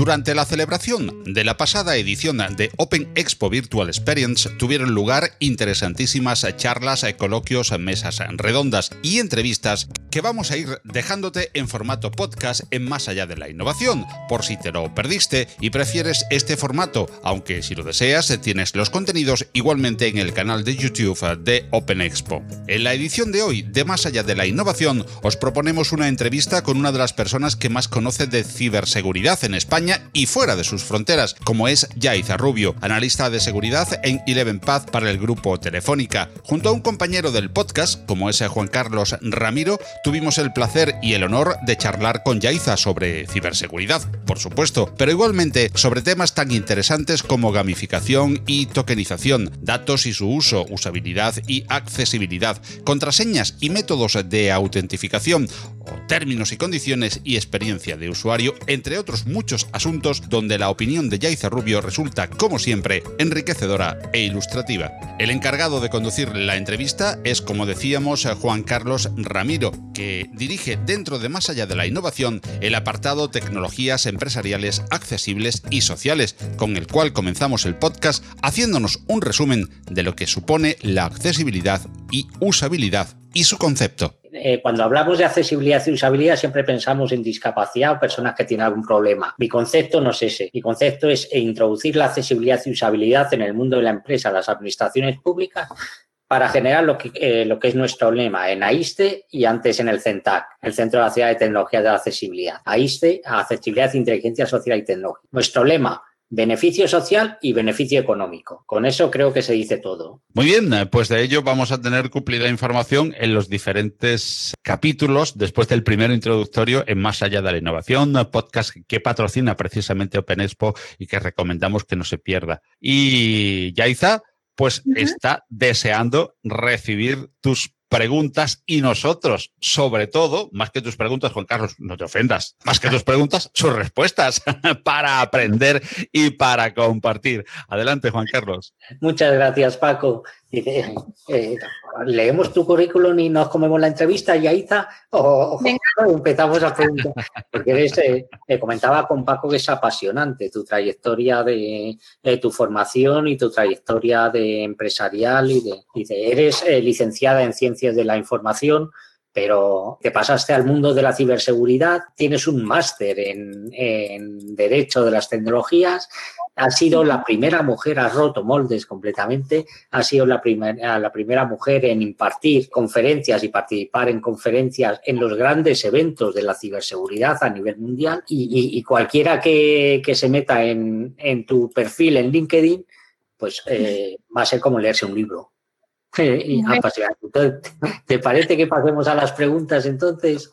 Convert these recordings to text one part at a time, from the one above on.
Durante la celebración de la pasada edición de Open Expo Virtual Experience tuvieron lugar interesantísimas charlas, coloquios, mesas redondas y entrevistas que vamos a ir dejándote en formato podcast en Más allá de la innovación, por si te lo perdiste y prefieres este formato, aunque si lo deseas tienes los contenidos igualmente en el canal de YouTube de Open Expo. En la edición de hoy de Más allá de la innovación os proponemos una entrevista con una de las personas que más conoce de ciberseguridad en España y fuera de sus fronteras, como es Yaiza Rubio, analista de seguridad en Eleven Path para el grupo Telefónica. Junto a un compañero del podcast, como es Juan Carlos Ramiro, tuvimos el placer y el honor de charlar con Yaiza sobre ciberseguridad, por supuesto, pero igualmente sobre temas tan interesantes como gamificación y tokenización, datos y su uso, usabilidad y accesibilidad, contraseñas y métodos de autentificación, términos y condiciones y experiencia de usuario, entre otros muchos asuntos donde la opinión de Yaiza Rubio resulta, como siempre, enriquecedora e ilustrativa. El encargado de conducir la entrevista es, como decíamos, Juan Carlos Ramiro, que dirige dentro de Más allá de la innovación el apartado Tecnologías empresariales accesibles y sociales, con el cual comenzamos el podcast haciéndonos un resumen de lo que supone la accesibilidad y usabilidad y su concepto. Eh, cuando hablamos de accesibilidad y usabilidad siempre pensamos en discapacidad o personas que tienen algún problema. Mi concepto no es ese. Mi concepto es introducir la accesibilidad y usabilidad en el mundo de la empresa, las administraciones públicas, para generar lo que, eh, lo que es nuestro lema en AISTE y antes en el CENTAC, el Centro de la Ciudad de Tecnología de la Accesibilidad. AISTE, Accesibilidad, Inteligencia Social y Tecnológica. Nuestro lema, beneficio social y beneficio económico. Con eso creo que se dice todo. Muy bien, pues de ello vamos a tener cumplida información en los diferentes capítulos después del primero introductorio en Más allá de la innovación, podcast que patrocina precisamente Open Expo y que recomendamos que no se pierda. Y Yaiza, pues está deseando recibir tus preguntas y nosotros, sobre todo, más que tus preguntas, Juan Carlos, no te ofendas, más que tus preguntas, sus respuestas para aprender y para compartir. Adelante, Juan Carlos. Muchas gracias, Paco. Eh, leemos tu currículum y nos comemos la entrevista, Yaiza, o, empezamos a preguntar. Porque eres, eh, comentaba con Paco que es apasionante tu trayectoria de, tu formación y tu trayectoria de empresarial y de, eres eh, licenciada en ciencias de la información, pero te pasaste al mundo de la ciberseguridad, tienes un máster en, en Derecho de las Tecnologías ha sido la primera mujer, ha roto moldes completamente, ha sido la, primera la primera mujer en impartir conferencias y participar en conferencias en los grandes eventos de la ciberseguridad a nivel mundial y, cualquiera que, se meta en, tu perfil en LinkedIn, pues eh, va a ser como leerse un libro. Y ¿Te parece que pasemos a las preguntas entonces?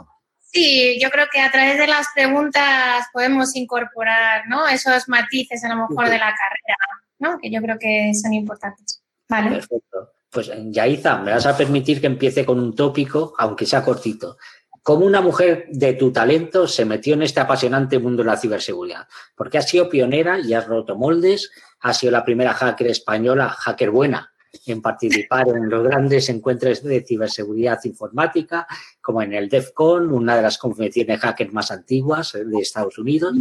Sí, yo creo que a través de las preguntas podemos incorporar ¿no? esos matices a lo mejor de la carrera, ¿no? que yo creo que son importantes. Vale. Perfecto. Pues Yaiza, me vas a permitir que empiece con un tópico, aunque sea cortito. ¿Cómo una mujer de tu talento se metió en este apasionante mundo de la ciberseguridad? Porque has sido pionera y has roto moldes, has sido la primera hacker española, hacker buena, en participar en los grandes encuentros de ciberseguridad informática, como en el DEFCON, una de las convenciones hackers más antiguas de Estados Unidos.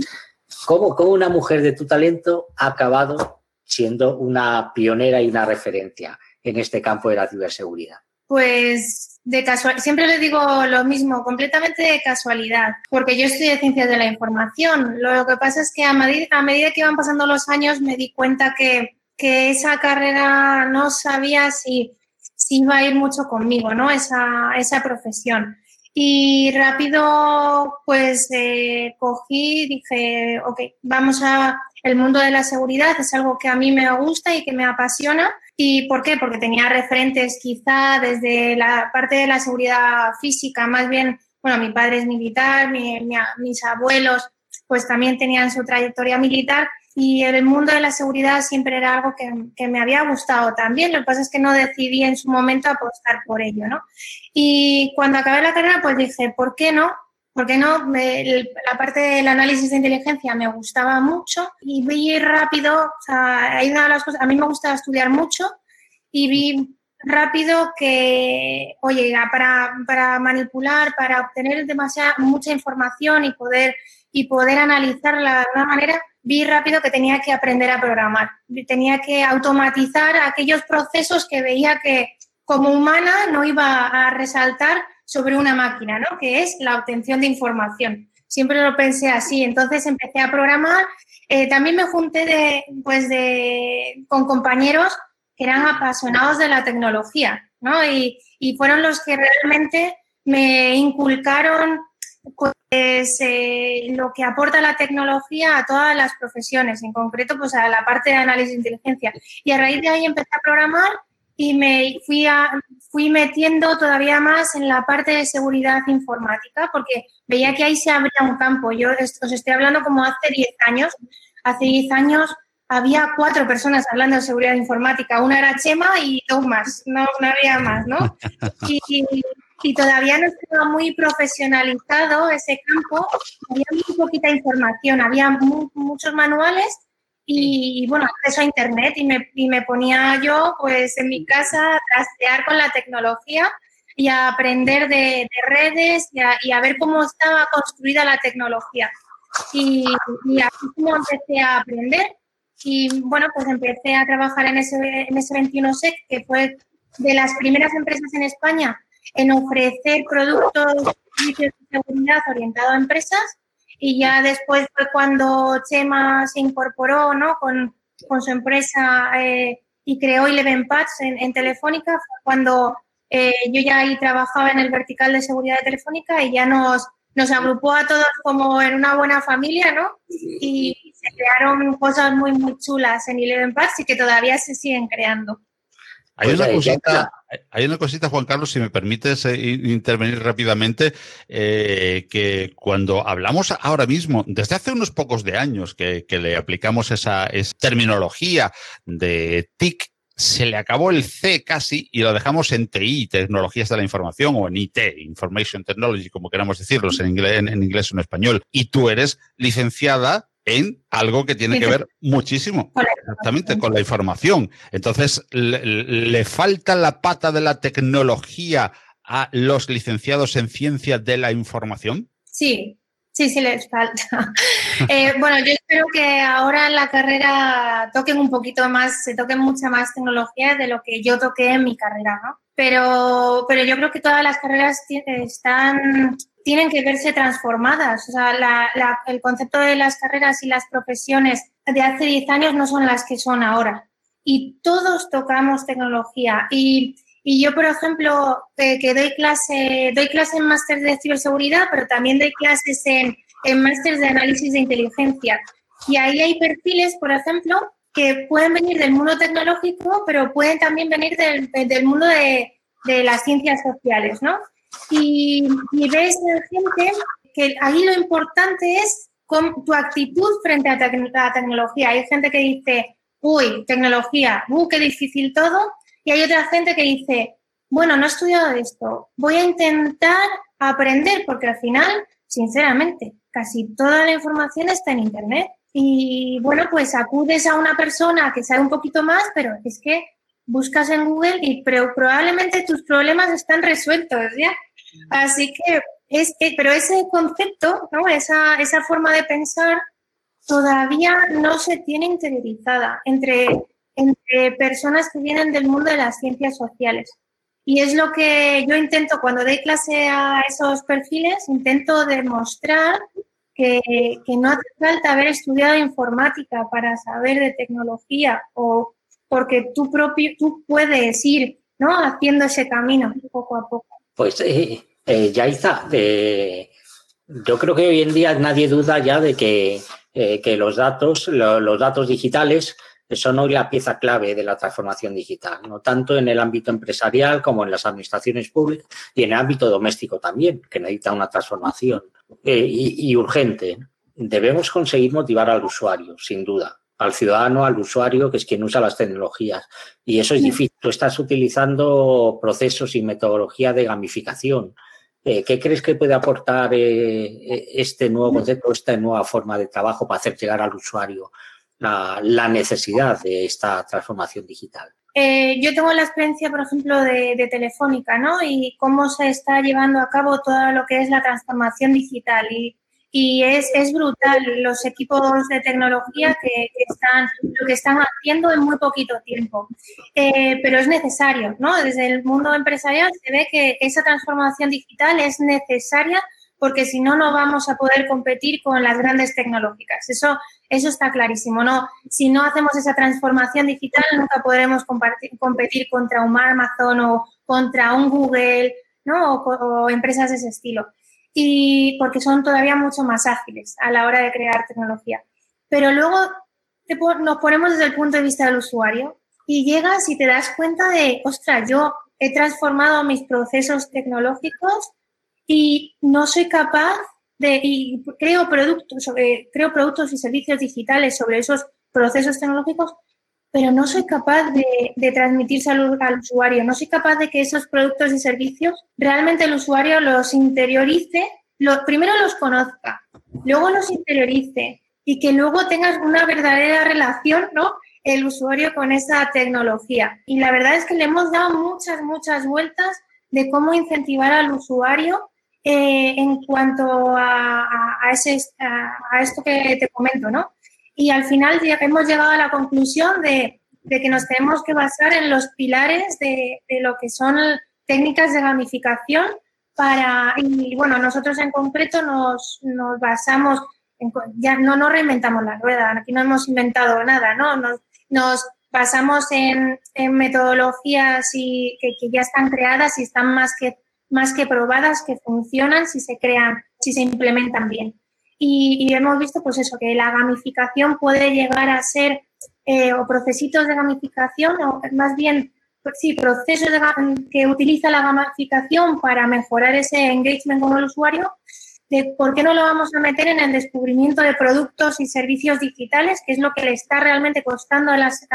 ¿Cómo, ¿Cómo, una mujer de tu talento ha acabado siendo una pionera y una referencia en este campo de la ciberseguridad? Pues de casual, siempre le digo lo mismo, completamente de casualidad, porque yo estudié ciencias de la información. Lo que pasa es que a medida, a medida que iban pasando los años me di cuenta que que esa carrera no sabía si, si iba a ir mucho conmigo, ¿no? Esa, esa profesión. Y rápido, pues eh, cogí, dije, ok, vamos a. El mundo de la seguridad es algo que a mí me gusta y que me apasiona. ¿Y por qué? Porque tenía referentes quizá desde la parte de la seguridad física, más bien, bueno, mi padre es militar, mis abuelos pues también tenían su trayectoria militar y el mundo de la seguridad siempre era algo que, me había gustado también. Lo que pasa es que no decidí en su momento apostar por ello, ¿no? Y cuando acabé la carrera, pues dije, ¿por qué no? ¿Por qué no? la parte del análisis de inteligencia me gustaba mucho y vi rápido, o sea, hay una de las cosas, a mí me gustaba estudiar mucho y vi rápido que, oye, para, para manipular, para obtener demasiada, mucha información y poder, y poder analizarla de una manera, vi rápido que tenía que aprender a programar. Tenía que automatizar aquellos procesos que veía que como humana no iba a resaltar sobre una máquina, ¿no? Que es la obtención de información. Siempre lo pensé así. Entonces empecé a programar. Eh, también me junté de, pues de, con compañeros que eran apasionados de la tecnología, ¿no? Y, y fueron los que realmente me inculcaron pues eh, lo que aporta la tecnología a todas las profesiones, en concreto pues a la parte de análisis de inteligencia. Y a raíz de ahí empecé a programar y me fui, a, fui metiendo todavía más en la parte de seguridad informática porque veía que ahí se abría un campo. Yo os estoy hablando como hace 10 años. Hace 10 años había cuatro personas hablando de seguridad informática. Una era Chema y dos más, no, no había más, ¿no? Y, y todavía no estaba muy profesionalizado ese campo, había muy poquita información, había muchos manuales y, bueno, acceso a Internet y me, y me, ponía yo pues en mi casa a trastear con la tecnología y a aprender de, redes y a, ver cómo estaba construida la tecnología. Y, y así como empecé a aprender y bueno, pues empecé a trabajar en ese, en ese 21SEC, que fue de las primeras empresas en España en ofrecer productos de seguridad orientados a empresas y ya después fue cuando Chema se incorporó ¿no? con, con su empresa eh, y creó Eleven Pads en, Telefónica, cuando eh, yo ya ahí trabajaba en el vertical de seguridad de Telefónica y ya nos, nos agrupó a todos como en una buena familia, ¿no? Y se crearon cosas muy, muy chulas en Eleven Pads y que todavía se siguen creando. Hay una, cosita, hay una cosita, Juan Carlos, si me permites eh, intervenir rápidamente, eh, que cuando hablamos ahora mismo, desde hace unos pocos de años que, le aplicamos esa, terminología de TIC, se le acabó el C casi y lo dejamos en TI, Tecnologías de la Información, o en IT, Information Technology, como queramos decirlo, en inglés, en inglés o en español. Y tú eres licenciada en algo que tiene que ver muchísimo exactamente con la información. Entonces, le, falta la pata de la tecnología a los licenciados en ciencia de la información? Sí, sí, sí les falta. Eh, bueno, yo espero que ahora en la carrera toquen un poquito más, se toquen mucha más tecnología de lo que yo toqué en mi carrera, ¿no? Pero, pero yo creo que todas las carreras están tienen que verse transformadas. O sea, el concepto de las carreras y las profesiones de hace 10 años no son las que son ahora. Y todos tocamos tecnología. Y, yo, por ejemplo, que, doy clase, doy clase en máster de ciberseguridad, pero también doy clases en, máster de análisis de inteligencia. Y ahí hay perfiles, por ejemplo, que pueden venir del mundo tecnológico, pero pueden también venir del, mundo de las ciencias sociales, ¿no? Y, ves gente que ahí lo importante es con tu actitud frente a la tecnología. Hay gente que dice, uy, tecnología, uy, qué difícil todo. Y hay otra gente que dice, bueno, no he estudiado esto, voy a intentar aprender, porque al final, sinceramente, casi toda la información está en Internet. Y bueno, pues acudes a una persona que sabe un poquito más, pero es que buscas en Google y probablemente tus problemas están resueltos ya. Así que, es, pero ese concepto, ¿no? esa, esa forma de pensar todavía no se tiene interiorizada entre, entre personas que vienen del mundo de las ciencias sociales. Y es lo que yo intento cuando doy clase a esos perfiles, intento demostrar que, que, no hace falta haber estudiado informática para saber de tecnología o porque tú propio, tú puedes ir ¿no? haciendo ese camino poco a poco. Pues eh, eh, Yaiza, eh, yo creo que hoy en día nadie duda ya de que, eh, que los datos, los datos digitales son hoy la pieza clave de la transformación digital, no tanto en el ámbito empresarial como en las administraciones públicas y en el ámbito doméstico también, que necesita una transformación y, y urgente. Debemos conseguir motivar al usuario, sin duda, al ciudadano, al usuario, que es quien usa las tecnologías. Y eso es difícil. Tú estás utilizando procesos y metodología de gamificación. Eh, ¿Qué crees que puede aportar eh, este nuevo concepto, esta nueva forma de trabajo para hacer llegar al usuario la, necesidad de esta transformación digital? Eh, yo tengo la experiencia, por ejemplo, de, Telefónica, ¿no? Y cómo se está llevando a cabo todo lo que es la transformación digital. Y y es, es brutal los equipos de tecnología que, están, lo que están haciendo en muy poquito tiempo. Eh, pero es necesario, ¿no? Desde el mundo empresarial se ve que esa transformación digital es necesaria porque si no, no vamos a poder competir con las grandes tecnológicas. Eso, eso está clarísimo, ¿no? Si no hacemos esa transformación digital, nunca podremos competir contra un Amazon o contra un Google, ¿no? o empresas de ese estilo y porque son todavía mucho más ágiles a la hora de crear tecnología. Pero luego nos ponemos desde el punto de vista del usuario y llegas y te das cuenta de, ostras, yo he transformado mis procesos tecnológicos y no soy capaz de, y creo productos, creo productos y servicios digitales sobre esos procesos tecnológicos pero no soy capaz de, transmitir salud al usuario, no soy capaz de que esos productos y servicios realmente el usuario los interiorice, primero los conozca, luego los interiorice y que luego tengas una verdadera relación, ¿no? El usuario con esa tecnología. Y la verdad es que le hemos dado muchas, muchas vueltas de cómo incentivar al usuario eh, en cuanto a, a, esto que te comento, ¿no? Y al final hemos llegado a la conclusión de, que nos tenemos que basar en los pilares de, lo que son técnicas de gamificación para, y bueno, nosotros en concreto nos, basamos, en, ya no nos reinventamos la rueda, aquí no hemos inventado nada, ¿no? Nos, basamos en, metodologías y, que, que, ya están creadas y están más que, más que probadas, que funcionan si se crean, si se implementan bien. Y, hemos visto, pues eso, que la gamificación puede llegar a ser, eh, o procesitos de gamificación, o más bien, pues sí, procesos que utiliza la gamificación para mejorar ese engagement con el usuario, de por qué no lo vamos a meter en el descubrimiento de productos y servicios digitales, que es lo que le está realmente costando a, las,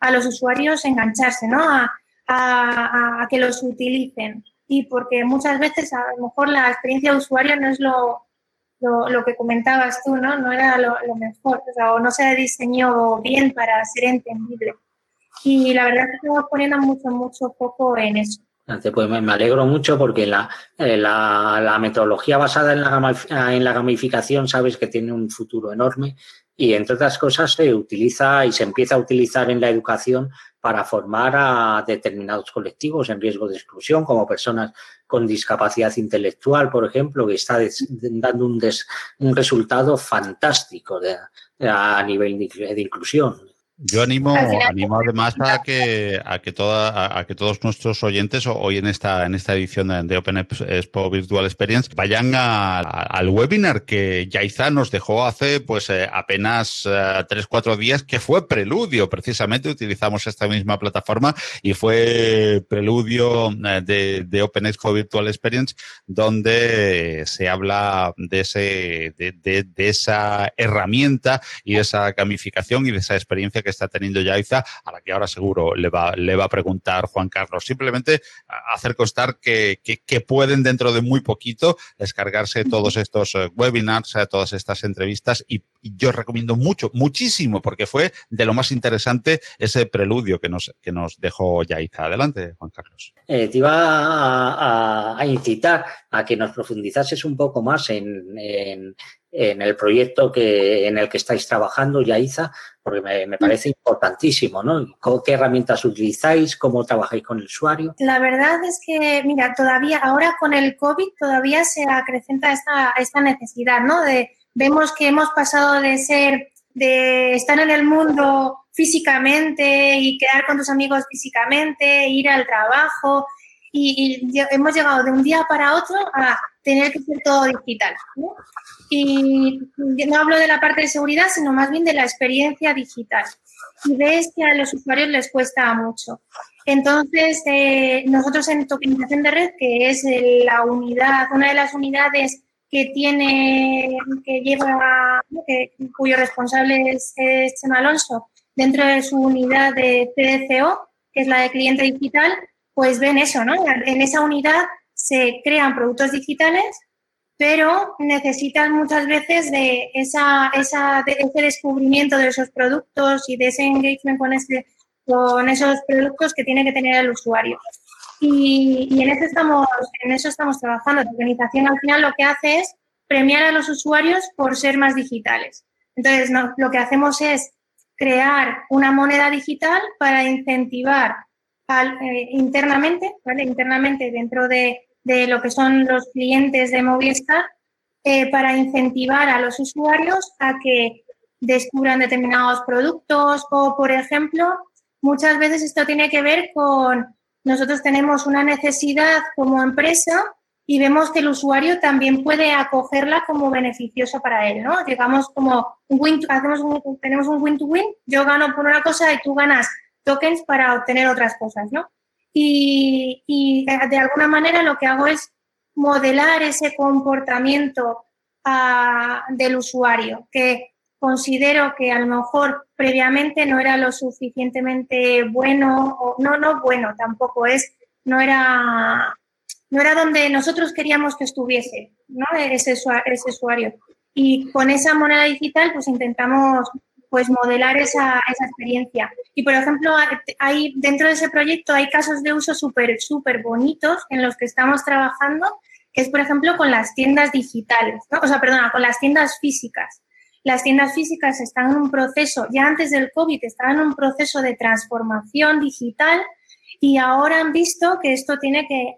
a, los usuarios engancharse, ¿no? A, a, que los utilicen. Y porque muchas veces a lo mejor la experiencia de usuario no es lo, lo, que comentabas tú, ¿no? No era lo, mejor, o, sea, o no se diseñó bien para ser entendible. Y la verdad es que estamos poniendo mucho, mucho foco en eso. Pues me alegro mucho porque la, eh, metodología basada en la, en la gamificación sabes que tiene un futuro enorme y entre otras cosas se utiliza y se empieza a utilizar en la educación para formar a determinados colectivos en riesgo de exclusión, como personas con discapacidad intelectual, por ejemplo, que está dando un resultado fantástico a nivel de inclusión. Yo animo, animo además a que, a que toda, a, que todos nuestros oyentes hoy en esta, en esta edición de Open Expo Virtual Experience vayan al webinar que Yaiza nos dejó hace pues eh, apenas eh, tres, cuatro días, que fue preludio, precisamente utilizamos esta misma plataforma y fue preludio eh, de, de Open Expo Virtual Experience, donde se habla de ese, de, de, de esa herramienta y de esa gamificación y de esa experiencia que está teniendo Yaiza, a la que ahora seguro le va, le va a preguntar Juan Carlos. Simplemente hacer constar que, que, pueden dentro de muy poquito descargarse todos estos eh, webinars, eh, todas estas entrevistas y, yo recomiendo mucho, muchísimo, porque fue de lo más interesante ese preludio que nos, que nos dejó Yaiza. Adelante, Juan Carlos. Eh, te iba a, a, incitar a que nos profundizases un poco más en, en, en el proyecto que, en el que estáis trabajando, Yaiza, porque me, me, parece importantísimo, ¿no? ¿Qué herramientas utilizáis? ¿Cómo trabajáis con el usuario? La verdad es que, mira, todavía, ahora con el COVID todavía se acrecenta esta, esta necesidad, ¿no? De, vemos que hemos pasado de ser, de estar en el mundo físicamente y quedar con tus amigos físicamente, ir al trabajo, y, y hemos llegado de un día para otro a tener que ser todo digital, ¿no? Y no hablo de la parte de seguridad, sino más bien de la experiencia digital. Y ves que a los usuarios les cuesta mucho. Entonces, eh, nosotros en tokenización de red, que es la unidad, una de las unidades que tiene, que lleva, cuyo responsable es, Chema Alonso, dentro de su unidad de CDCO, que es la de cliente digital, pues ven eso, ¿no? En esa unidad se crean productos digitales, pero necesitan muchas veces de, esa, ese descubrimiento de esos productos y de ese engagement con, ese, con esos productos que tiene que tener el usuario. Y, en, eso estamos, en eso estamos trabajando. La organización al final lo que hace es premiar a los usuarios por ser más digitales. Entonces, lo que hacemos es crear una moneda digital para incentivar eh, internamente, ¿vale? internamente dentro de, lo que son los clientes de Movistar, eh, para incentivar a los usuarios a que descubran determinados productos o, por ejemplo, muchas veces esto tiene que ver con nosotros tenemos una necesidad como empresa y vemos que el usuario también puede acogerla como beneficiosa para él, ¿no? Llegamos como un win, hacemos tenemos un win to win, yo gano por una cosa y tú ganas tokens para obtener otras cosas, ¿no? Y, y de alguna manera lo que hago es modelar ese comportamiento ah, del usuario, que considero que a lo mejor previamente no era lo suficientemente bueno, o no, no bueno, tampoco es, no era, no era donde nosotros queríamos que estuviese, ¿no? Ese, ese usuario. Y con esa moneda digital, pues intentamos pues modelar esa, esa experiencia. Y, por ejemplo, hay, dentro de ese proyecto hay casos de uso súper, súper bonitos en los que estamos trabajando, que es, por ejemplo, con las tiendas digitales, ¿no? o sea, perdona, con las tiendas físicas. Las tiendas físicas están en un proceso, ya antes del COVID, estaban en un proceso de transformación digital y ahora han visto que esto tiene que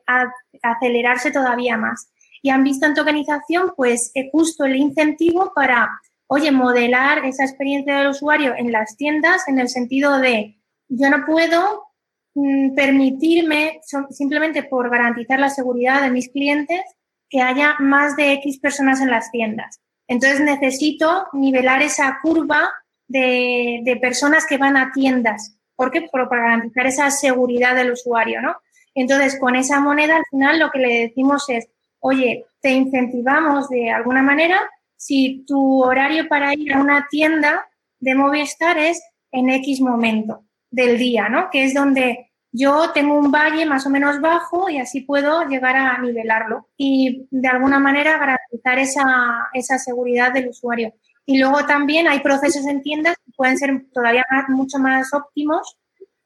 acelerarse todavía más. Y han visto en tokenización, pues, eh, justo el incentivo para, oye, modelar esa experiencia del usuario en las tiendas en el sentido de, yo no puedo mm, permitirme, simplemente por garantizar la seguridad de mis clientes, que haya más de X personas en las tiendas. Entonces necesito nivelar esa curva de, personas que van a tiendas. ¿Por qué? para garantizar esa seguridad del usuario, ¿no? Entonces, con esa moneda, al final lo que le decimos es, oye, te incentivamos de alguna manera si tu horario para ir a una tienda de Movistar es en X momento del día, ¿no? Que es donde yo tengo un valle más o menos bajo y así puedo llegar a nivelarlo y de alguna manera garantizar esa, esa seguridad del usuario. Y luego también hay procesos en tiendas que pueden ser todavía mucho más óptimos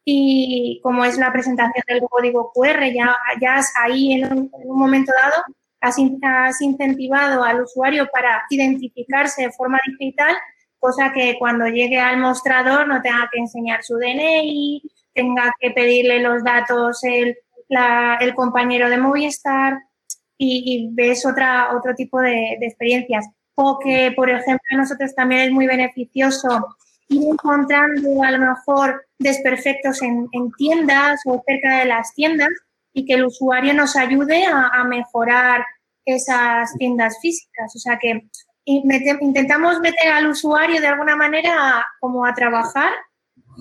y como es la presentación del código QR, ya, ya ahí en un, momento dado has, has, incentivado al usuario para identificarse de forma digital, cosa que cuando llegue al mostrador no tenga que enseñar su DNI, tenga que pedirle los datos el, el compañero de Movistar y, ves otra, otro tipo de, experiencias. O que, por ejemplo, a nosotros también es muy beneficioso ir encontrando a lo mejor desperfectos en, tiendas o cerca de las tiendas y que el usuario nos ayude a, a mejorar esas tiendas físicas. O sea que intentamos meter al usuario de alguna manera como a trabajar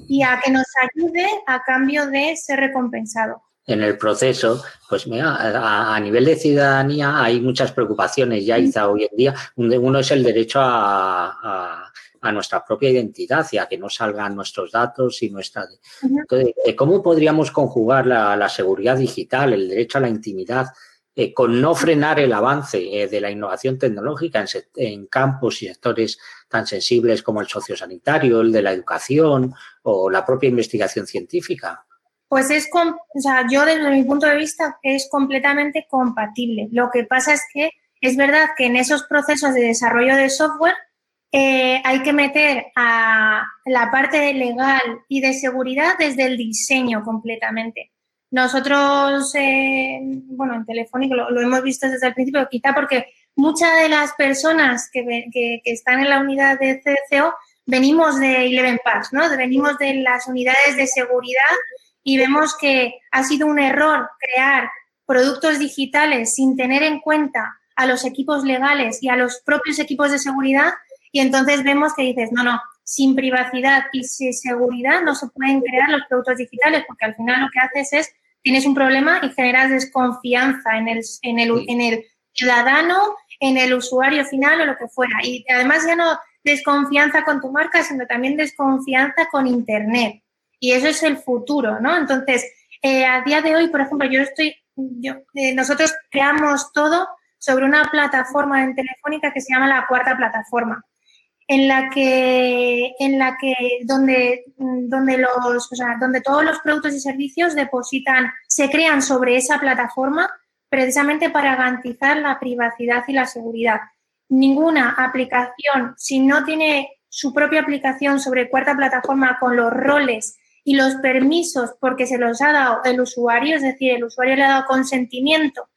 y a que nos ayude a cambio de ser recompensado. En el proceso, pues mira, a, nivel de ciudadanía hay muchas preocupaciones ya hoy en día. Uno es el derecho a, nuestra propia identidad y a que no salgan nuestros datos y nuestra... ¿Cómo podríamos conjugar la, seguridad digital, el derecho a la intimidad, eh, con no frenar el avance eh, de la innovación tecnológica en, campos y sectores tan sensibles como el sociosanitario, el de la educación o la propia investigación científica? Pues es, o sea, yo desde mi punto de vista es completamente compatible. Lo que pasa es que es verdad que en esos procesos de desarrollo de software eh, hay que meter a la parte legal y de seguridad desde el diseño completamente. Nosotros, eh, bueno, en Telefónico lo, hemos visto desde el principio, quizá porque muchas de las personas que, que, que están en la unidad de CCO venimos de Eleven Pass, ¿no? Venimos de las unidades de seguridad y vemos que ha sido un error crear productos digitales sin tener en cuenta a los equipos legales y a los propios equipos de seguridad y entonces vemos que dices, no, no, sin privacidad y sin seguridad no se pueden crear los productos digitales porque al final lo que haces es, tienes un problema y generas desconfianza en el, en el, en el ciudadano, en el usuario final o lo que fuera. Y además ya no desconfianza con tu marca, sino también desconfianza con Internet. Y eso es el futuro, ¿no? Entonces, eh, a día de hoy, por ejemplo, yo estoy, yo, eh, nosotros creamos todo sobre una plataforma en Telefónica que se llama la cuarta plataforma, en la que, en la que donde, donde, los, o sea, donde todos los productos y servicios depositan, se crean sobre esa plataforma precisamente para garantizar la privacidad y la seguridad. Ninguna aplicación, si no tiene su propia aplicación sobre cuarta plataforma con los roles y los permisos porque se los ha dado el usuario, es decir, el usuario le ha dado consentimiento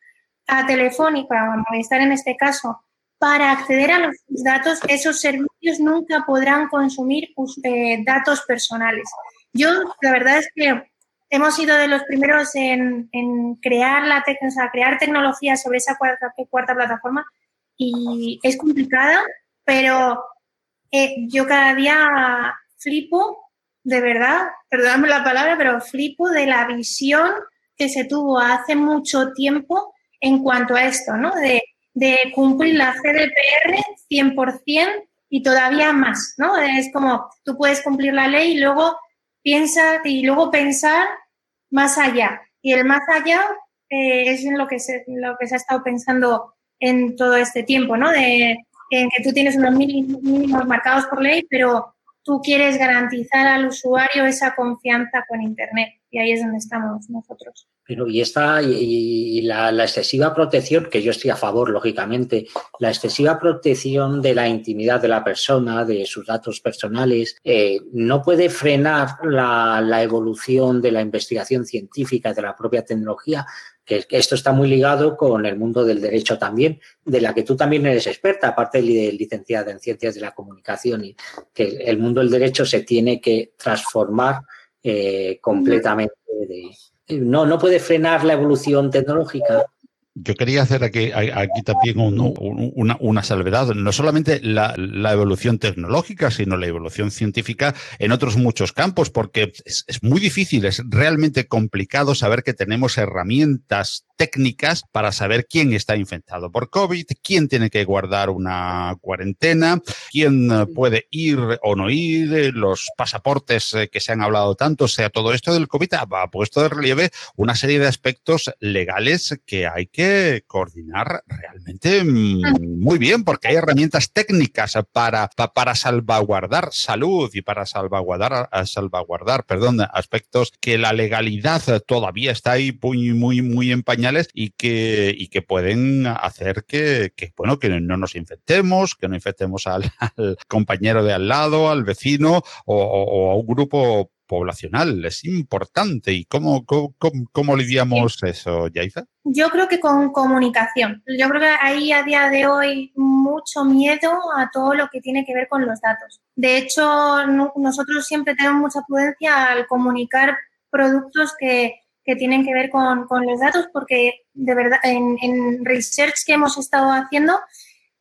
a Telefónica, a Movistar en este caso, para acceder a los datos, esos servicios nunca podrán consumir eh, datos personales. Yo, la verdad es que hemos sido de los primeros en, crear, la o sea, crear tecnología sobre esa cuarta, cuarta plataforma y es complicada, pero eh, yo cada día flipo, de verdad, perdóname la palabra, pero flipo de la visión que se tuvo hace mucho tiempo en cuanto a esto, ¿no? De, cumplir la GDPR 100% y todavía más, ¿no? Es como tú puedes cumplir la ley y luego piensa y luego pensar más allá. Y el más allá eh, es en lo que, se, lo que se ha estado pensando en todo este tiempo, ¿no? De en que tú tienes unos mínimos marcados por ley, pero tú quieres garantizar al usuario esa confianza con Internet. Y ahí es donde estamos nosotros. Pero y esta y, la, excesiva protección, que yo estoy a favor, lógicamente, la excesiva protección de la intimidad de la persona, de sus datos personales, eh, no puede frenar la, la, evolución de la investigación científica, de la propia tecnología, que, esto está muy ligado con el mundo del derecho también, de la que tú también eres experta, aparte de licenciada en ciencias de la comunicación, y que el mundo del derecho se tiene que transformar eh, completamente de, no, no puede frenar la evolución tecnológica. Yo quería hacer aquí, también una, salvedad, no solamente la, evolución tecnológica, sino la evolución científica en otros muchos campos, porque es, muy difícil, es realmente complicado saber que tenemos herramientas técnicas para saber quién está infectado por COVID, quién tiene que guardar una cuarentena, quién eh, puede ir o no ir, eh, los pasaportes eh, que se han hablado tanto, o sea, todo esto del COVID ha, puesto de relieve una serie de aspectos legales que hay que coordinar realmente mm, muy bien, porque hay herramientas técnicas para, para salvaguardar salud y para salvaguardar, salvaguardar, perdón, aspectos que la legalidad todavía está ahí muy, muy, muy empañada y que, y que pueden hacer que, bueno, que no nos infectemos, que no infectemos al, compañero de al lado, al vecino o, a un grupo poblacional. Es importante. ¿Y cómo, cómo, lidiamos eso, Yaiza? Yo creo que con comunicación. Yo creo que hay a día de hoy mucho miedo a todo lo que tiene que ver con los datos. De hecho, nosotros siempre tenemos mucha prudencia al comunicar productos que, que tienen que ver con, los datos, porque de verdad, en, en, research que hemos estado haciendo,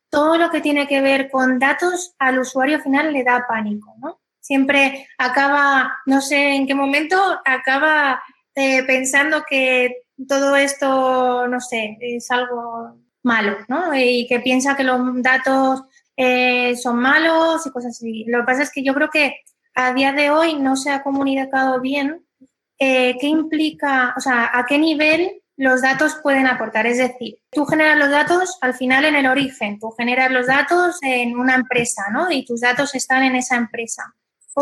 todo lo que tiene que ver con datos al usuario final le da pánico, ¿no? Siempre acaba, no sé en qué momento, acaba eh, pensando que todo esto, no sé, es algo malo, ¿no? Y que piensa que los datos eh, son malos y cosas así. Lo que pasa es que yo creo que a día de hoy no se ha comunicado bien eh, qué implica, o sea, a qué nivel los datos pueden aportar. Es decir, tú generas los datos al final en el origen, tú generas los datos en una empresa, ¿no? Y tus datos están en esa empresa.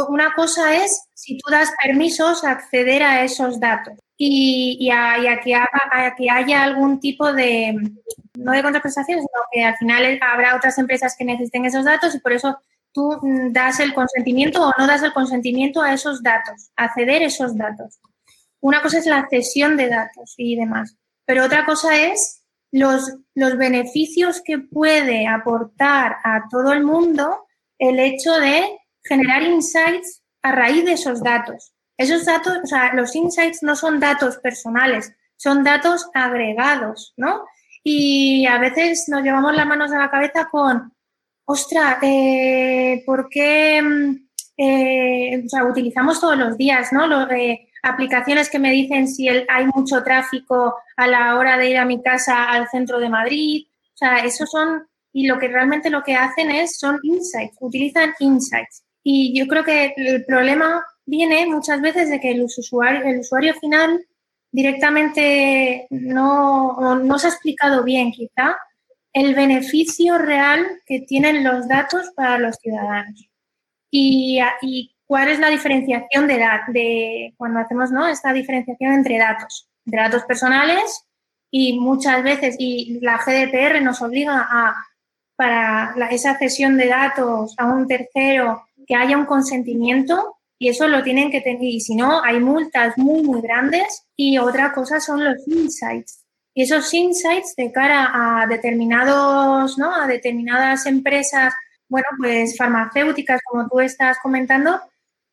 Una cosa es si tú das permisos a acceder a esos datos y, a, que a, que haya algún tipo de, no de contraprestación, sino que al final habrá otras empresas que necesiten esos datos y por eso tú das el consentimiento o no das el consentimiento a esos datos, acceder a esos datos. Una cosa es la cesión de datos y demás, pero otra cosa es los, los beneficios que puede aportar a todo el mundo el hecho de generar insights a raíz de esos datos. Esos datos, o sea, los insights no son datos personales, son datos agregados, ¿no? Y a veces nos llevamos las manos a la cabeza con, ostra, eh, ¿por qué mm, eh, o sea, utilizamos todos los días, ¿no? Lo, de aplicaciones que me dicen si hay mucho tráfico a la hora de ir a mi casa al centro de Madrid. O sea, esos son y lo que realmente lo que hacen es, son insights, utilizan insights. Y yo creo que el problema viene muchas veces de que el usuario, el usuario final directamente no, no se ha explicado bien quizá el beneficio real que tienen los datos para los ciudadanos. Y, cuál es la diferenciación de, de cuando hacemos ¿no? esta diferenciación entre datos, datos personales y muchas veces, y la GDPR nos obliga a, para esa cesión de datos a un tercero, que haya un consentimiento y eso lo tienen que tener, y si no, hay multas muy, muy grandes y otra cosa son los insights. Y esos insights de cara a determinados, ¿no? A determinadas empresas, bueno, pues farmacéuticas, como tú estás comentando,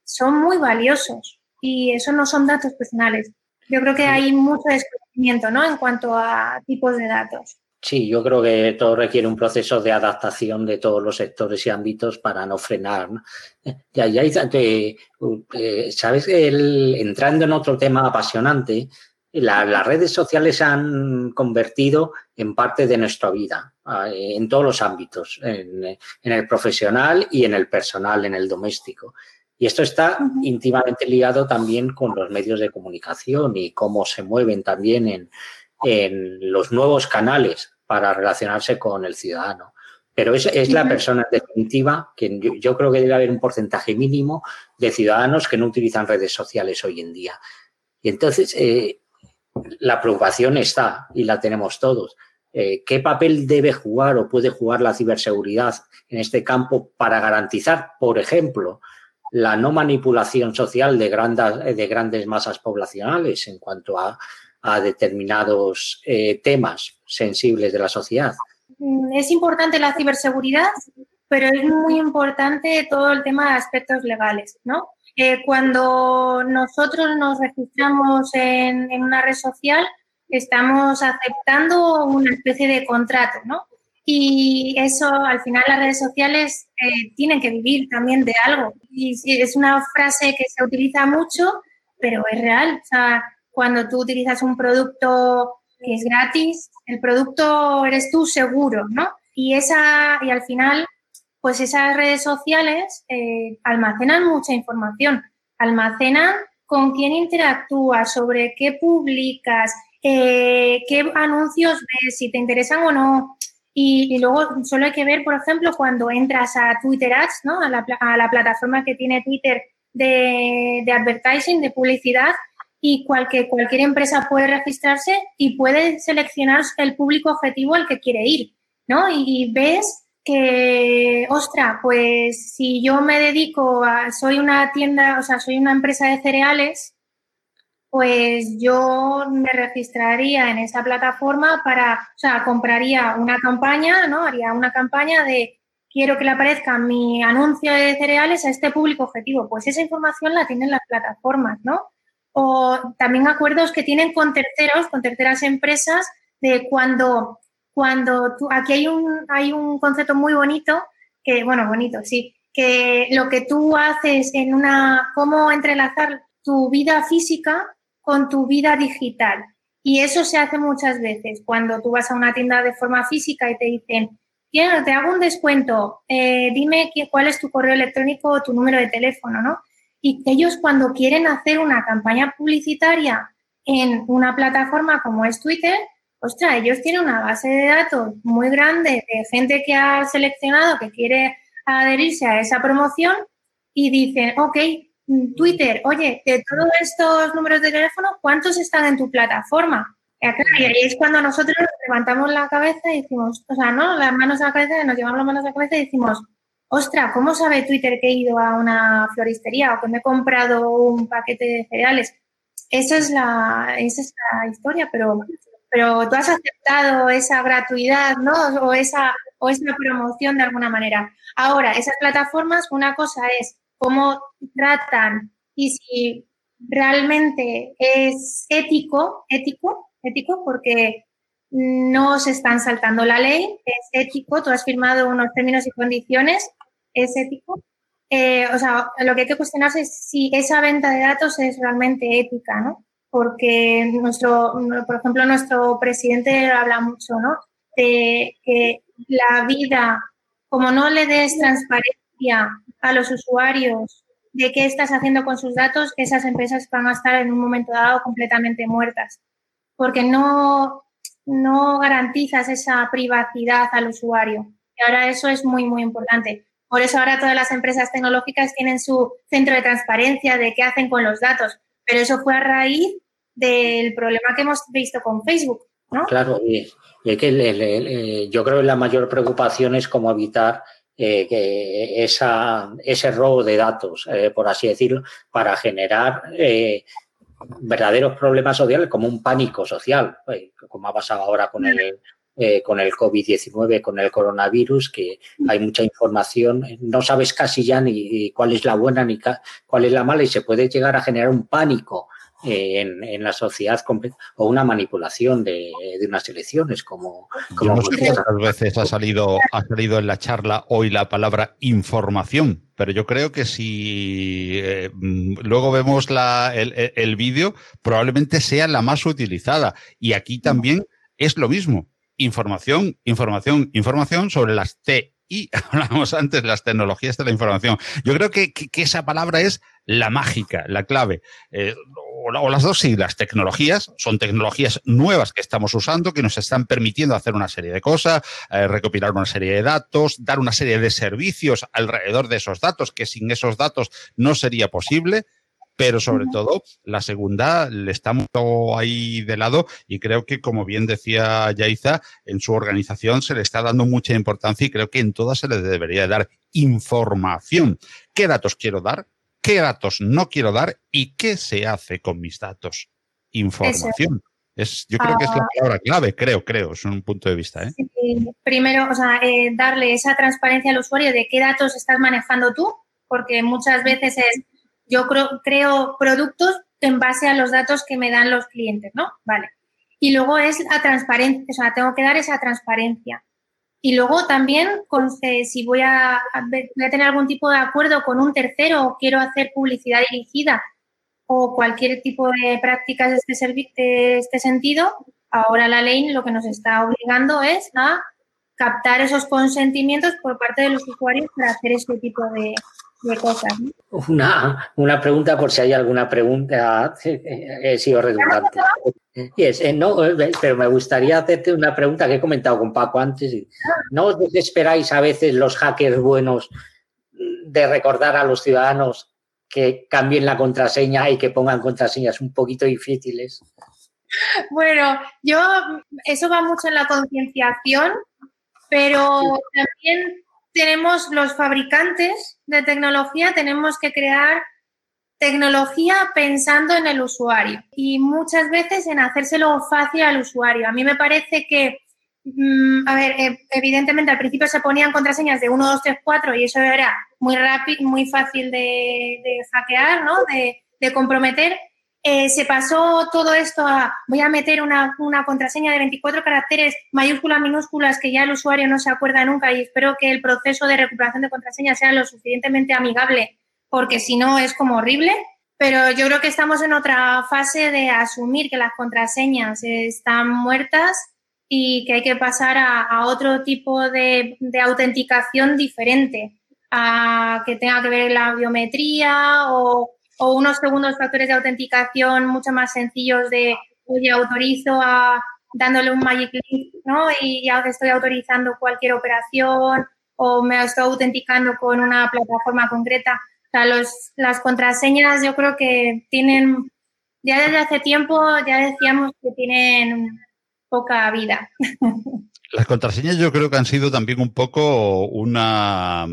son muy valiosos y eso no son datos personales. Yo creo que hay mucho desconocimiento ¿no? en cuanto a tipos de datos. Sí, yo creo que todo requiere un proceso de adaptación de todos los sectores y ámbitos para no frenar. Ya, ya, eh, sabes, el, entrando en otro tema apasionante, las redes sociales se han convertido en parte de nuestra vida, eh, en todos los ámbitos, en, el profesional y en el personal, en el doméstico. Y esto está íntimamente ligado también con los medios de comunicación y cómo se mueven también en, los nuevos canales para relacionarse con el ciudadano. Pero es, es la persona definitiva que yo, creo que debe haber un porcentaje mínimo de ciudadanos que no utilizan redes sociales hoy en día. Y entonces eh, la preocupación está y la tenemos todos. Eh, ¿Qué papel debe jugar o puede jugar la ciberseguridad en este campo para garantizar, por ejemplo, la no manipulación social de grandes, de grandes masas poblacionales en cuanto a, determinados eh, temas sensibles de la sociedad. Mm, es importante la ciberseguridad, pero es muy importante todo el tema de aspectos legales, ¿no? Eh, cuando nosotros nos registramos en, en, una red social, estamos aceptando una especie de contrato, ¿no? Y eso, al final, las redes sociales eh, tienen que vivir también de algo. Y es una frase que se utiliza mucho, pero es real. O sea, cuando tú utilizas un producto que es gratis, el producto eres tú seguro, ¿no? Y, esa, y al final, pues esas redes sociales eh, almacenan mucha información. Almacenan con quién interactúas, sobre qué publicas, eh, qué anuncios ves, si te interesan o no. Y, luego solo hay que ver, por ejemplo, cuando entras a Twitter Ads, ¿no? a, la, a la plataforma que tiene Twitter de, de advertising, de publicidad, y cualquier, cualquier empresa puede registrarse y puede seleccionar el público objetivo al que quiere ir, ¿no? Y, ves que, ostra, pues si yo me dedico a, soy una tienda, o sea, soy una empresa de cereales, pues yo me registraría en esa plataforma para, o sea, compraría una campaña, ¿no? Haría una campaña de quiero que le aparezca mi anuncio de cereales a este público objetivo. Pues esa información la tienen las plataformas, ¿no? O también acuerdos que tienen con terceros, con terceras empresas, de cuando, cuando tú, aquí hay un, hay un concepto muy bonito, que, bueno, bonito, sí, que lo que tú haces en una, cómo entrelazar tu vida física con tu vida digital. Y eso se hace muchas veces cuando tú vas a una tienda de forma física y te dicen, te hago un descuento, eh, dime cuál es tu correo electrónico o tu número de teléfono, ¿no? Y ellos cuando quieren hacer una campaña publicitaria en una plataforma como es Twitter, ostras, ellos tienen una base de datos muy grande de gente que ha seleccionado, que quiere adherirse a esa promoción y dicen, ok, Twitter, oye, de todos estos números de teléfono, ¿cuántos están en tu plataforma? Y ahí es cuando nosotros levantamos la cabeza y decimos, o sea, ¿no? Las manos a la cabeza, nos llevamos las manos a la cabeza y decimos, ostra, ¿cómo sabe Twitter que he ido a una floristería o que me he comprado un paquete de cereales? Esa es la, esa es la historia, pero, pero tú has aceptado esa gratuidad, ¿no? O esa, o esa promoción de alguna manera. Ahora, esas plataformas, una cosa es cómo tratan y si realmente es ético, ético, ético, porque no se están saltando la ley, es ético, tú has firmado unos términos y condiciones, es ético. Eh, o sea, lo que hay que cuestionarse es si esa venta de datos es realmente ética, ¿no? Porque nuestro, por ejemplo, nuestro presidente habla mucho, ¿no? de que la vida, como no le des transparencia a los usuarios de qué estás haciendo con sus datos, esas empresas van a estar en un momento dado completamente muertas, porque no, no garantizas esa privacidad al usuario. Y ahora eso es muy, muy importante. Por eso ahora todas las empresas tecnológicas tienen su centro de transparencia de qué hacen con los datos, pero eso fue a raíz del problema que hemos visto con Facebook, ¿no? Claro, y, que yo creo que la mayor preocupación es cómo evitar eh, que esa, ese robo de datos, eh, por así decirlo, para generar eh, verdaderos problemas sociales como un pánico social, como ha pasado ahora con el, con el COVID-19, con el coronavirus, que hay mucha información, no sabes casi ya ni cuál es la buena ni cuál es la mala y se puede llegar a generar un pánico en, la sociedad o una manipulación de, unas elecciones como, como no sé cuántas veces ha salido ha salido en la charla hoy la palabra información pero yo creo que si eh, mm, luego vemos la, el, el vídeo probablemente sea la más utilizada. Y aquí también es lo mismo información información información sobre las T y hablamos antes las tecnologías de la información. Yo creo que, que, esa palabra es la mágica, la clave. Eh, o, las dos siglas, tecnologías, son tecnologías nuevas que estamos usando, que nos están permitiendo hacer una serie de cosas, eh, recopilar una serie de datos, dar una serie de servicios alrededor de esos datos, que sin esos datos no sería posible pero sobre todo la segunda le estamos ahí de lado y creo que, como bien decía Yaiza, en su organización se le está dando mucha importancia y creo que en todas se le debería dar información. ¿Qué datos quiero dar? ¿Qué datos no quiero dar? ¿Y qué se hace con mis datos? Información. Es, yo creo que es la ah. palabra clave, creo, creo, es un punto de vista. ¿eh? primero, o sea, eh, darle esa transparencia al usuario de qué datos estás manejando tú, porque muchas veces es yo creo, productos en base a los datos que me dan los clientes, ¿no? Vale. Y luego es la transparencia, o sea, tengo que dar esa transparencia. Y luego también, con, si voy a, voy a tener algún tipo de acuerdo con un tercero o quiero hacer publicidad dirigida o cualquier tipo de prácticas de este, de este sentido, ahora la ley lo que nos está obligando es a captar esos consentimientos por parte de los usuarios para hacer este tipo de, una, una pregunta por si hay alguna pregunta. He sido redundante. Eh, no, eh, pero me gustaría hacerte una pregunta que he comentado con Paco antes. ¿No os desesperáis a veces los hackers buenos de recordar a los ciudadanos que cambien la contraseña y que pongan contraseñas un poquito difíciles? Bueno, yo, eso va mucho en la concienciación, pero también tenemos los fabricantes de tecnología, tenemos que crear tecnología pensando en el usuario y muchas veces en hacérselo fácil al usuario. A mí me parece que, mm, a ver, eh, evidentemente al principio se ponían contraseñas de 1, 2, 3, 4 y eso era muy rápido, muy fácil de, hackear, ¿no? De, de comprometer, eh, se pasó todo esto a voy a meter una, contraseña de 24 caracteres, mayúsculas, minúsculas, que ya el usuario no se acuerda nunca y espero que el proceso de recuperación de contraseña sea lo suficientemente amigable, porque si no es como horrible. Pero yo creo que estamos en otra fase de asumir que las contraseñas están muertas y que hay que pasar a, otro tipo de, de autenticación diferente, a que tenga que ver la biometría o o unos segundos factores de autenticación mucho más sencillos de, oye, autorizo a dándole un magic link, ¿no? Y ya estoy autorizando cualquier operación o me estoy autenticando con una plataforma concreta. Las contraseñas yo creo que tienen, ya desde hace tiempo ya decíamos que tienen poca vida. Las contraseñas yo creo que han sido también un poco una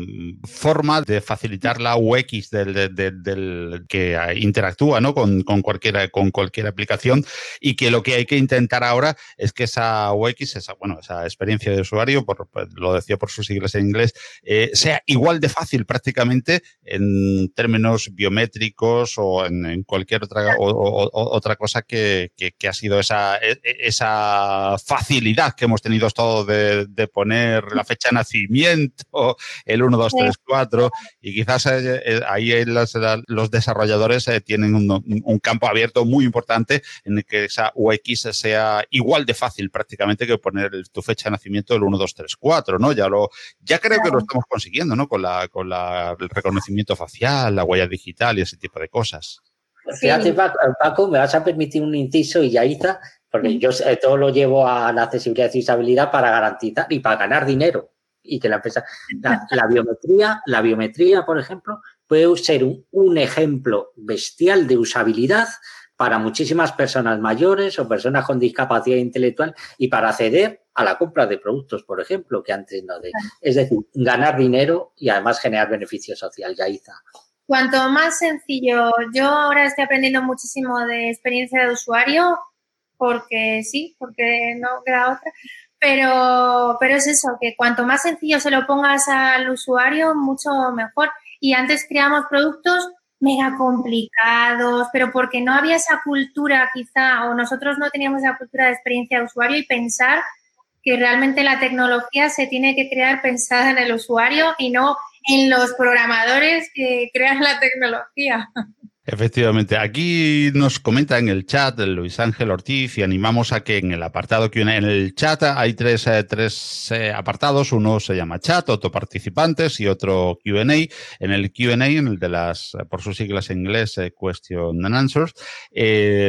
forma de facilitar la UX del, del, que interactúa ¿no? con, con, cualquier, con cualquier aplicación y que lo que hay que intentar ahora es que esa UX, esa, bueno, esa experiencia de usuario, por, lo decía por sus siglas en inglés, eh, sea igual de fácil prácticamente en términos biométricos o en, cualquier otra, otra cosa que, que, que, ha sido esa, e, e, esa facilidad que hemos tenido todos pasado de, poner la fecha de nacimiento, el 1, 2, 3, 4, y quizás eh, eh, ahí los desarrolladores eh, tienen un, campo abierto muy importante en el que esa UX sea igual de fácil prácticamente que poner tu fecha de nacimiento del 1, 2, 3, 4, ¿no? Ya lo, ya creo que lo estamos consiguiendo, ¿no? Con la, con la, el reconocimiento facial, la huella digital y ese tipo de cosas. Fíjate, Paco, me vas a permitir un inciso y ya está, porque yo todo lo llevo a la accesibilidad y usabilidad para garantizar y para ganar dinero. Y que la empresa, la, biometría, la biometría, por ejemplo, puede ser un, ejemplo bestial de usabilidad para muchísimas personas mayores o personas con discapacidad intelectual y para acceder a la compra de productos, por ejemplo, que antes no de. Es decir, ganar dinero y además generar beneficio social, Yaiza. Cuanto más sencillo, yo ahora estoy aprendiendo muchísimo de experiencia de usuario, porque sí, porque no queda otra, pero, pero es eso, que cuanto más sencillo se lo pongas al usuario, mucho mejor. Y antes creamos productos mega complicados, pero porque no había esa cultura quizá, o nosotros no teníamos esa cultura de experiencia de usuario y pensar que realmente la tecnología se tiene que crear pensada en el usuario y no en los programadores que crean la tecnología. Efectivamente, aquí nos comenta en el chat Luis Ángel Ortiz y animamos a que en el apartado que en el chat hay tres, eh, tres eh, apartados, uno se llama chat, otro participantes y otro Q&A. En el Q&A, en el de las, por sus siglas en inglés, eh, Question and Answers,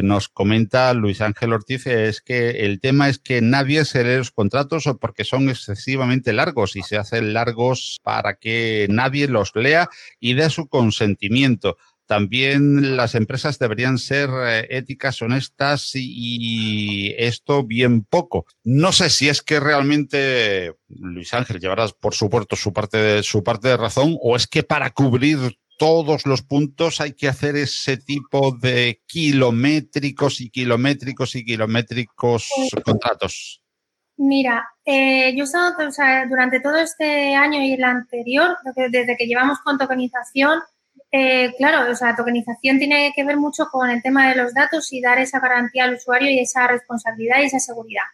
nos comenta Luis Ángel Ortiz es que el tema es que nadie se lee los contratos porque son excesivamente largos y se hacen largos para que nadie los lea y dé su consentimiento también las empresas deberían ser eh, éticas, honestas y, esto bien poco. No sé si es que realmente Luis Ángel llevarás por supuesto su parte de, su parte de razón o es que para cubrir todos los puntos hay que hacer ese tipo de kilométricos y kilométricos y kilométricos contratos. Mira, eh, yo he estado durante todo este año y el anterior, desde que llevamos con tokenización, eh, claro, o sea, tokenización tiene que ver mucho con el tema de los datos y dar esa garantía al usuario y esa responsabilidad y esa seguridad.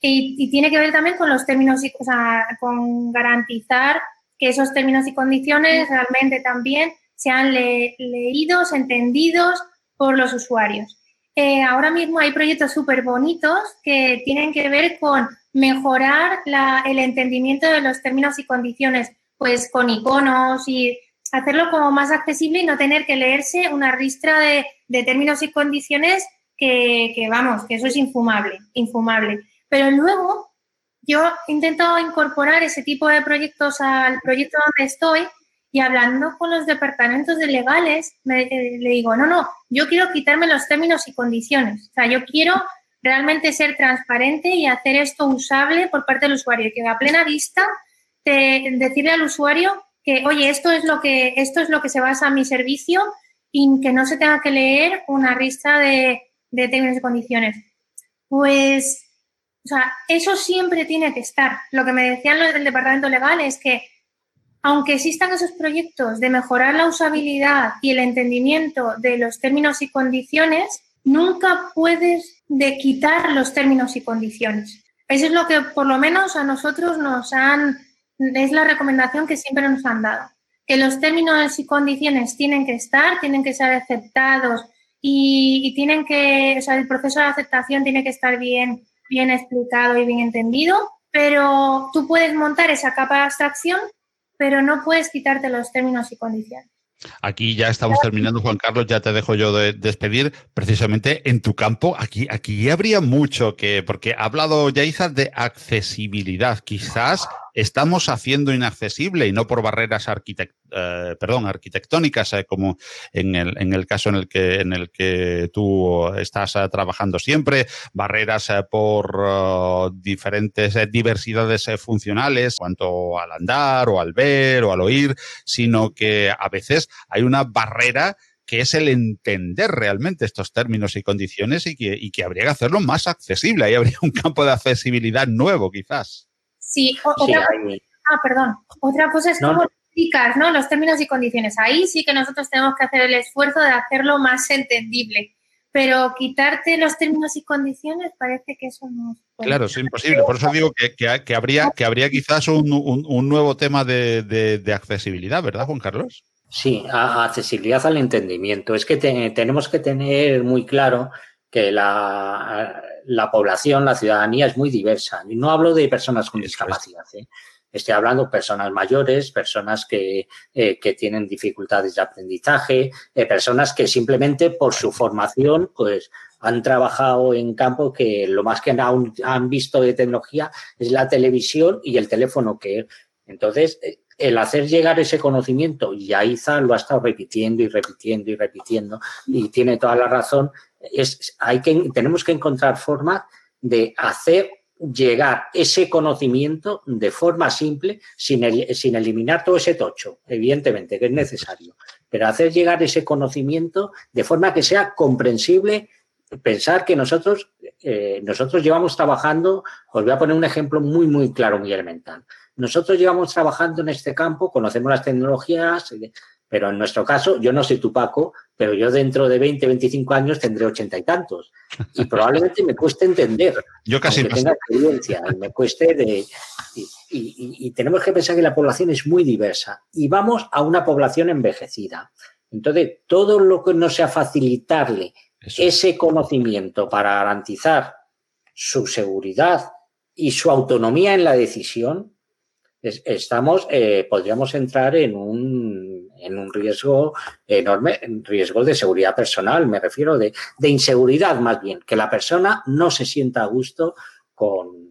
Y, tiene que ver también con los términos, y, o sea, con garantizar que esos términos y condiciones realmente también sean leídos, entendidos por los usuarios. Eh, ahora mismo hay proyectos súper bonitos que tienen que ver con mejorar el entendimiento de los términos y condiciones, pues con iconos y hacerlo como más accesible y no tener que leerse una ristra de, términos y condiciones que, vamos, que eso es infumable, infumable. Pero luego yo intento incorporar ese tipo de proyectos al proyecto donde estoy y hablando con los departamentos de legales, eh, le digo, no, no, yo quiero quitarme los términos y condiciones. O sea, yo quiero realmente ser transparente y hacer esto usable por parte del usuario, que a plena vista de, decirle al usuario que, oye, esto es lo que, esto es lo que se basa en mi servicio y que no se tenga que leer una lista de, términos y condiciones. Pues, o sea, eso siempre tiene que estar. Lo que me decían los del departamento legal es que, aunque existan esos proyectos de mejorar la usabilidad y el entendimiento de los términos y condiciones, nunca puedes de quitar los términos y condiciones. Eso es lo que por lo menos a nosotros nos han es la recomendación que siempre nos han dado, que los términos y condiciones tienen que estar, tienen que ser aceptados y, tienen que, o sea, el proceso de aceptación tiene que estar bien, bien explicado y bien entendido, pero tú puedes montar esa capa de abstracción, pero no puedes quitarte los términos y condiciones. Aquí ya estamos terminando, Juan Carlos, ya te dejo yo de despedir. Precisamente en tu campo, aquí, aquí habría mucho que, porque ha hablado Yaiza de accesibilidad. Quizás estamos haciendo inaccesible y no por barreras eh, perdón, arquitectónicas, eh, como en el, en el, caso en el que, en el que tú estás eh, trabajando siempre, barreras por diferentes diversidades funcionales, cuanto al andar o al ver o al oír, sino que a veces hay una barrera que es el entender realmente estos términos y condiciones y que, y que habría que hacerlo más accesible. Ahí habría un campo de accesibilidad nuevo, quizás. Sí, otra, ah, perdón. Otra cosa es cómo explicas ¿no? los términos y condiciones. Ahí sí que nosotros tenemos que hacer el esfuerzo de hacerlo más entendible. pero quitarte los términos y condiciones parece que eso no Claro, es imposible. Por eso digo que, habría, que habría quizás un, nuevo tema de, accesibilidad, ¿verdad, Juan Carlos? Sí, accesibilidad al entendimiento. Es que tenemos que tener muy claro que la, población, la ciudadanía es muy diversa. Y no hablo de personas con discapacidad. ¿eh? Estoy hablando de personas mayores, personas que, eh, tienen dificultades de aprendizaje, eh, personas que simplemente por su formación pues, han trabajado en campo que lo más que han, han visto de tecnología es la televisión y el teléfono que entonces eh, el hacer llegar ese conocimiento, y Aiza lo ha estado repitiendo y repitiendo y repitiendo, y tiene toda la razón, es, hay que, tenemos que encontrar formas de hacer llegar ese conocimiento de forma simple, sin, sin eliminar todo ese tocho, evidentemente, que es necesario, pero hacer llegar ese conocimiento de forma que sea comprensible. Pensar que nosotros, eh, nosotros llevamos trabajando, os voy a poner un ejemplo muy, muy claro, muy elemental. Nosotros llevamos trabajando en este campo, conocemos las tecnologías, pero en nuestro caso, yo no soy tu Paco, pero yo dentro de 20, 25 años tendré ochenta y tantos. Y probablemente me cueste entender. Yo casi no tenga experiencia, me cueste de. Y, tenemos que pensar que la población es muy diversa. Y vamos a una población envejecida. Entonces, todo lo que no sea facilitarle ese conocimiento para garantizar su seguridad y su autonomía en la decisión, estamos, eh, podríamos entrar en un, en un riesgo enorme, riesgo de seguridad personal, me refiero de, de, inseguridad más bien, que la persona no se sienta a gusto con,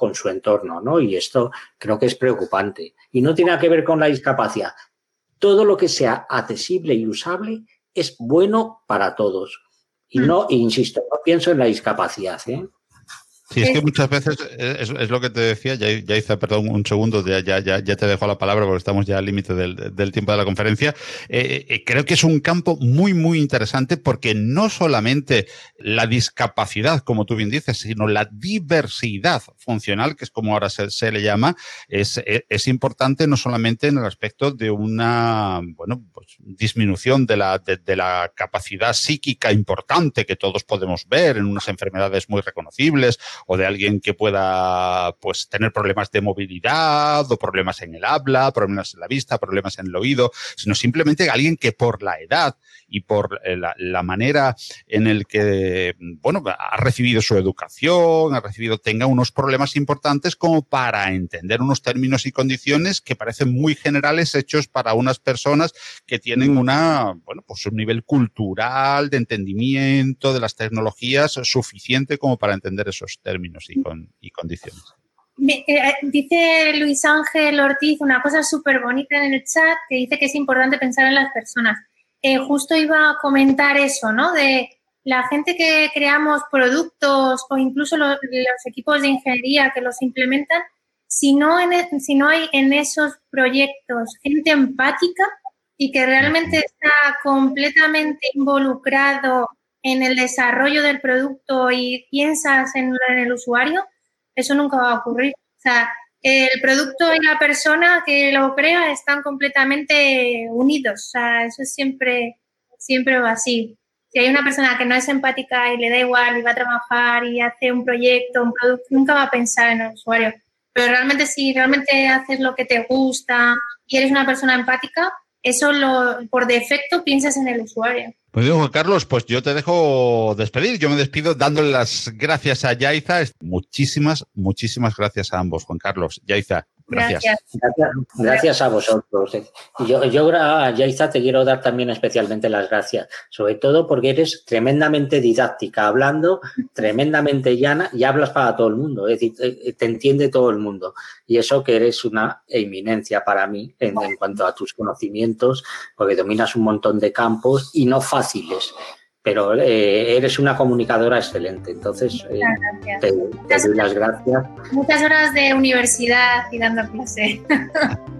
con su entorno, ¿no? Y esto creo que es preocupante. Y no tiene que ver con la discapacidad. Todo lo que sea accesible y usable es bueno para todos. Y mm. no, insisto, no pienso en la discapacidad, ¿eh? Sí, es que muchas veces es, lo que te decía, ya, ya, hice, perdón, un segundo, ya, ya, ya, te dejo la palabra porque estamos ya al límite del, tiempo de la conferencia. Eh, eh, creo que es un campo muy, muy interesante porque no solamente la discapacidad, como tú bien dices, sino la diversidad funcional, que es como ahora se, le llama, es, es, importante no solamente en el aspecto de una, bueno, pues, disminución de la, de la capacidad psíquica importante que todos podemos ver en unas enfermedades muy reconocibles o de alguien que pueda pues tener problemas de movilidad o problemas en el habla, problemas en la vista, problemas en el oído, sino simplemente alguien que por la edad y por eh, la, manera en el que, bueno, ha recibido su educación, ha recibido, tenga unos problemas importantes como para entender unos términos y condiciones que parecen muy generales hechos para unas personas que tienen una, bueno, pues un nivel cultural de entendimiento de las tecnologías suficiente como para entender esos términos y, y condiciones. Eh, dice Luis Ángel Ortiz una cosa súper bonita en el chat que dice que es importante pensar en las personas. Eh, justo iba a comentar eso, ¿no? De la gente que creamos productos o incluso los, equipos de ingeniería que los implementan, si no, e, si no hay en esos proyectos gente empática y que realmente está completamente involucrado en el desarrollo del producto y piensas en, el usuario, eso nunca va a ocurrir. O sea, el producto y la persona que lo crea están completamente unidos. O sea, eso es siempre, siempre va así. Si hay una persona que no es empática y le da igual y va a trabajar y hace un proyecto, un producto, nunca va a pensar en el usuario. Pero realmente si realmente haces lo que te gusta y eres una persona empática, eso lo, por defecto piensas en el usuario. Pues Juan Carlos, pues yo te dejo despedir. Yo me despido dándole las gracias a Yaiza. Muchísimas, muchísimas gracias a ambos, Juan Carlos. Yaiza, Gracias. Gracias, a vosotros. Yo, yo a Yaiza te quiero dar también especialmente las gracias, sobre todo porque eres tremendamente didáctica, hablando tremendamente llana y hablas para todo el mundo, es decir, te entiende todo el mundo. Y eso que eres una eminencia para mí en, cuanto a tus conocimientos, porque dominas un montón de campos y no fáciles pero eh, eres una comunicadora excelente. Entonces, eh, te, doy las gracias. Muchas horas de universidad y dando clase.